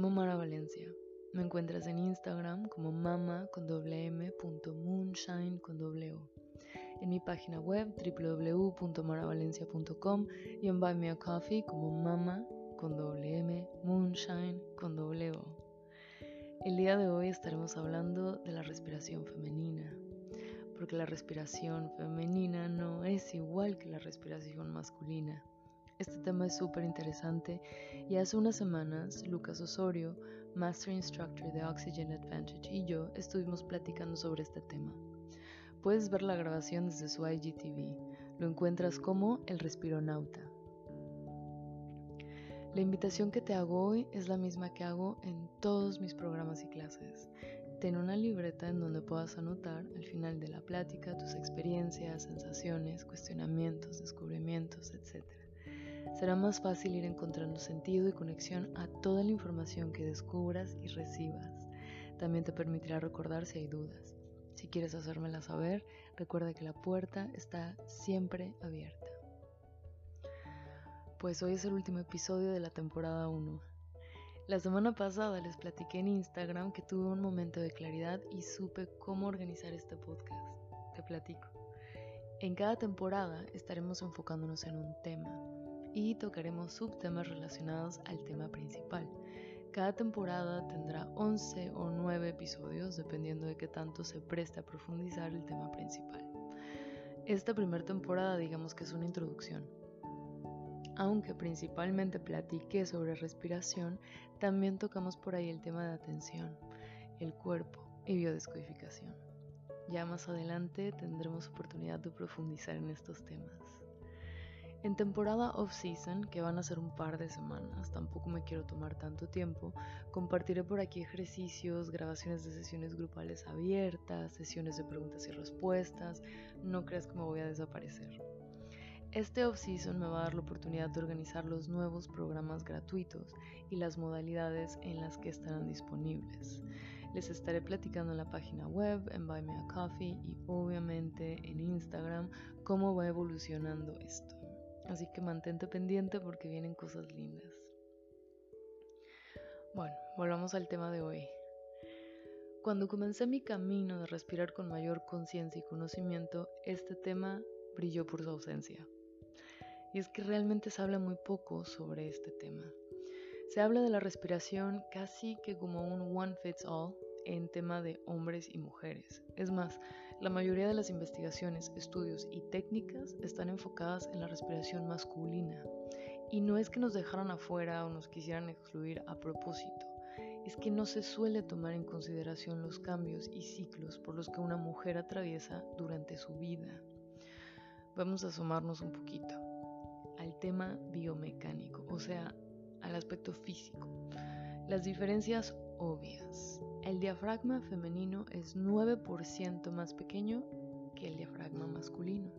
llamo Mara Valencia. Me encuentras en Instagram como mama con doble m moonshine con doble o. En mi página web www.maravalencia.com y en Buy Me a Coffee como mama con doble m moonshine con doble o. El día de hoy estaremos hablando de la respiración femenina, porque la respiración femenina no es igual que la respiración masculina. Este tema es súper interesante y hace unas semanas Lucas Osorio, Master Instructor de Oxygen Advantage, y yo estuvimos platicando sobre este tema. Puedes ver la grabación desde su IGTV. Lo encuentras como El Respironauta. La invitación que te hago hoy es la misma que hago en todos mis programas y clases. Ten una libreta en donde puedas anotar al final de la plática tus experiencias, sensaciones, cuestionamientos, descubrimientos, etc será más fácil ir encontrando sentido y conexión a toda la información que descubras y recibas. También te permitirá recordar si hay dudas. Si quieres hacérmela saber, recuerda que la puerta está siempre abierta. Pues hoy es el último episodio de la temporada 1. La semana pasada les platiqué en Instagram que tuve un momento de claridad y supe cómo organizar este podcast. Te platico. En cada temporada estaremos enfocándonos en un tema y tocaremos subtemas relacionados al tema principal. Cada temporada tendrá 11 o 9 episodios dependiendo de qué tanto se preste a profundizar el tema principal. Esta primera temporada digamos que es una introducción. Aunque principalmente platiqué sobre respiración, también tocamos por ahí el tema de atención, el cuerpo y biodescodificación. Ya más adelante tendremos oportunidad de profundizar en estos temas. En temporada off-season, que van a ser un par de semanas, tampoco me quiero tomar tanto tiempo, compartiré por aquí ejercicios, grabaciones de sesiones grupales abiertas, sesiones de preguntas y respuestas, no creas que me voy a desaparecer. Este off-season me va a dar la oportunidad de organizar los nuevos programas gratuitos y las modalidades en las que estarán disponibles. Les estaré platicando en la página web, en Buy Me a Coffee y obviamente en Instagram cómo va evolucionando esto. Así que mantente pendiente porque vienen cosas lindas. Bueno, volvamos al tema de hoy. Cuando comencé mi camino de respirar con mayor conciencia y conocimiento, este tema brilló por su ausencia. Y es que realmente se habla muy poco sobre este tema. Se habla de la respiración casi que como un one fits all, en tema de hombres y mujeres. Es más, la mayoría de las investigaciones, estudios y técnicas están enfocadas en la respiración masculina. Y no es que nos dejaran afuera o nos quisieran excluir a propósito, es que no se suele tomar en consideración los cambios y ciclos por los que una mujer atraviesa durante su vida. Vamos a asomarnos un poquito al tema biomecánico, o sea, al aspecto físico. Las diferencias obvias. El diafragma femenino es 9% más pequeño que el diafragma masculino.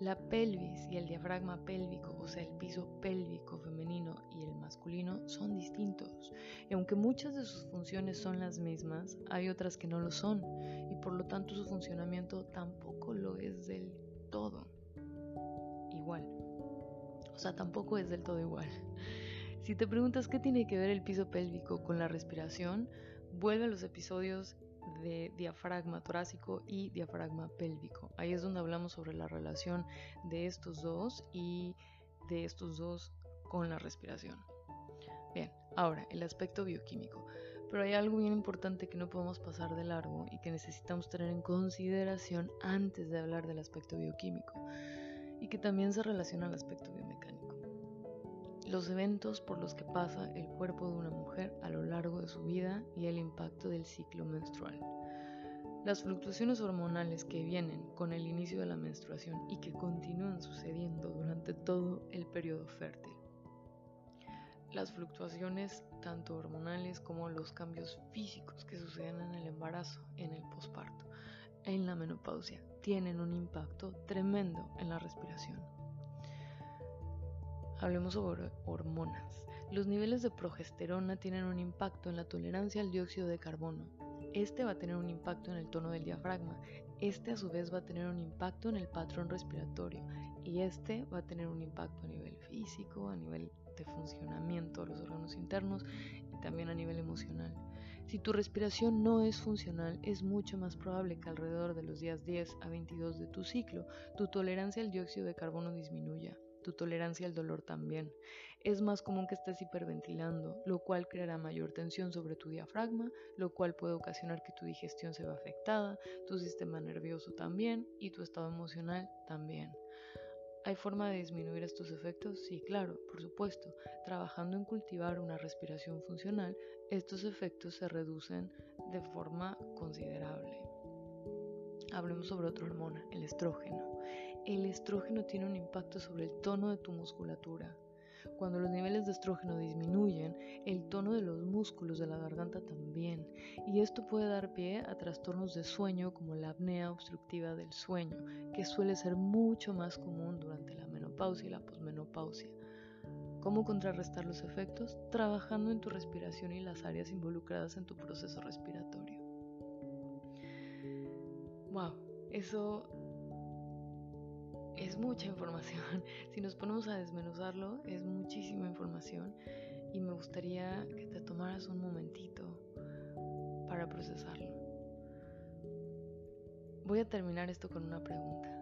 La pelvis y el diafragma pélvico, o sea, el piso pélvico femenino y el masculino, son distintos. Y aunque muchas de sus funciones son las mismas, hay otras que no lo son, y por lo tanto su funcionamiento tampoco lo es del todo igual. O sea, tampoco es del todo igual. Si te preguntas qué tiene que ver el piso pélvico con la respiración, vuelve a los episodios de diafragma torácico y diafragma pélvico. Ahí es donde hablamos sobre la relación de estos dos y de estos dos con la respiración. Bien, ahora el aspecto bioquímico. Pero hay algo bien importante que no podemos pasar de largo y que necesitamos tener en consideración antes de hablar del aspecto bioquímico y que también se relaciona al aspecto biomecánico los eventos por los que pasa el cuerpo de una mujer a lo largo de su vida y el impacto del ciclo menstrual. Las fluctuaciones hormonales que vienen con el inicio de la menstruación y que continúan sucediendo durante todo el periodo fértil. Las fluctuaciones tanto hormonales como los cambios físicos que suceden en el embarazo, en el posparto, en la menopausia, tienen un impacto tremendo en la respiración. Hablemos sobre hormonas. Los niveles de progesterona tienen un impacto en la tolerancia al dióxido de carbono. Este va a tener un impacto en el tono del diafragma. Este a su vez va a tener un impacto en el patrón respiratorio. Y este va a tener un impacto a nivel físico, a nivel de funcionamiento de los órganos internos, y también a nivel emocional. Si tu respiración no es funcional, es mucho más probable que alrededor de los días 10 a 22 de tu ciclo, tu tolerancia al dióxido de carbono disminuya tu tolerancia al dolor también. Es más común que estés hiperventilando, lo cual creará mayor tensión sobre tu diafragma, lo cual puede ocasionar que tu digestión se vea afectada, tu sistema nervioso también y tu estado emocional también. ¿Hay forma de disminuir estos efectos? Sí, claro, por supuesto. Trabajando en cultivar una respiración funcional, estos efectos se reducen de forma considerable. Hablemos sobre otra hormona, el estrógeno. El estrógeno tiene un impacto sobre el tono de tu musculatura. Cuando los niveles de estrógeno disminuyen, el tono de los músculos de la garganta también, y esto puede dar pie a trastornos de sueño como la apnea obstructiva del sueño, que suele ser mucho más común durante la menopausia y la posmenopausia. ¿Cómo contrarrestar los efectos? Trabajando en tu respiración y las áreas involucradas en tu proceso respiratorio. Wow, eso es mucha información. Si nos ponemos a desmenuzarlo, es muchísima información y me gustaría que te tomaras un momentito para procesarlo. Voy a terminar esto con una pregunta.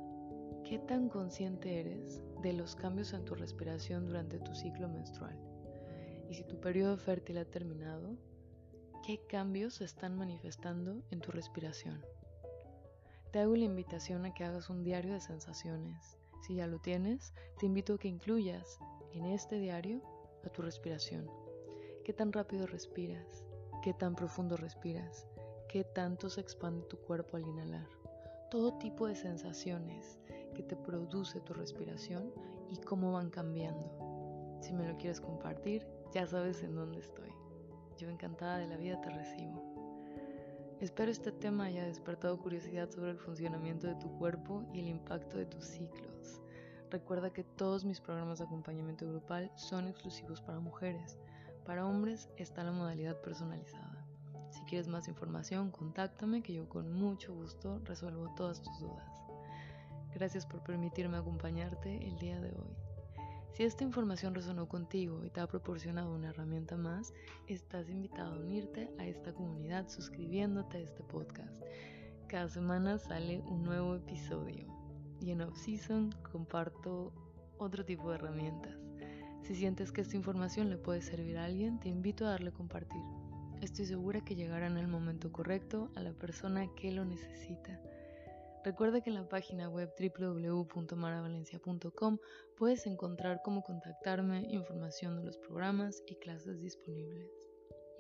¿Qué tan consciente eres de los cambios en tu respiración durante tu ciclo menstrual? Y si tu periodo fértil ha terminado, ¿qué cambios se están manifestando en tu respiración? Te hago la invitación a que hagas un diario de sensaciones. Si ya lo tienes, te invito a que incluyas en este diario a tu respiración. ¿Qué tan rápido respiras? ¿Qué tan profundo respiras? ¿Qué tanto se expande tu cuerpo al inhalar? Todo tipo de sensaciones que te produce tu respiración y cómo van cambiando. Si me lo quieres compartir, ya sabes en dónde estoy. Yo encantada de la vida te recibo. Espero este tema haya despertado curiosidad sobre el funcionamiento de tu cuerpo y el impacto de tus ciclos. Recuerda que todos mis programas de acompañamiento grupal son exclusivos para mujeres. Para hombres está la modalidad personalizada. Si quieres más información, contáctame que yo con mucho gusto resuelvo todas tus dudas. Gracias por permitirme acompañarte el día de hoy. Si esta información resonó contigo y te ha proporcionado una herramienta más, estás invitado a unirte a esta comunidad suscribiéndote a este podcast. Cada semana sale un nuevo episodio y en off-season comparto otro tipo de herramientas. Si sientes que esta información le puede servir a alguien, te invito a darle compartir. Estoy segura que llegará en el momento correcto a la persona que lo necesita. Recuerda que en la página web www.maravalencia.com puedes encontrar cómo contactarme, información de los programas y clases disponibles.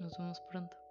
Nos vemos pronto.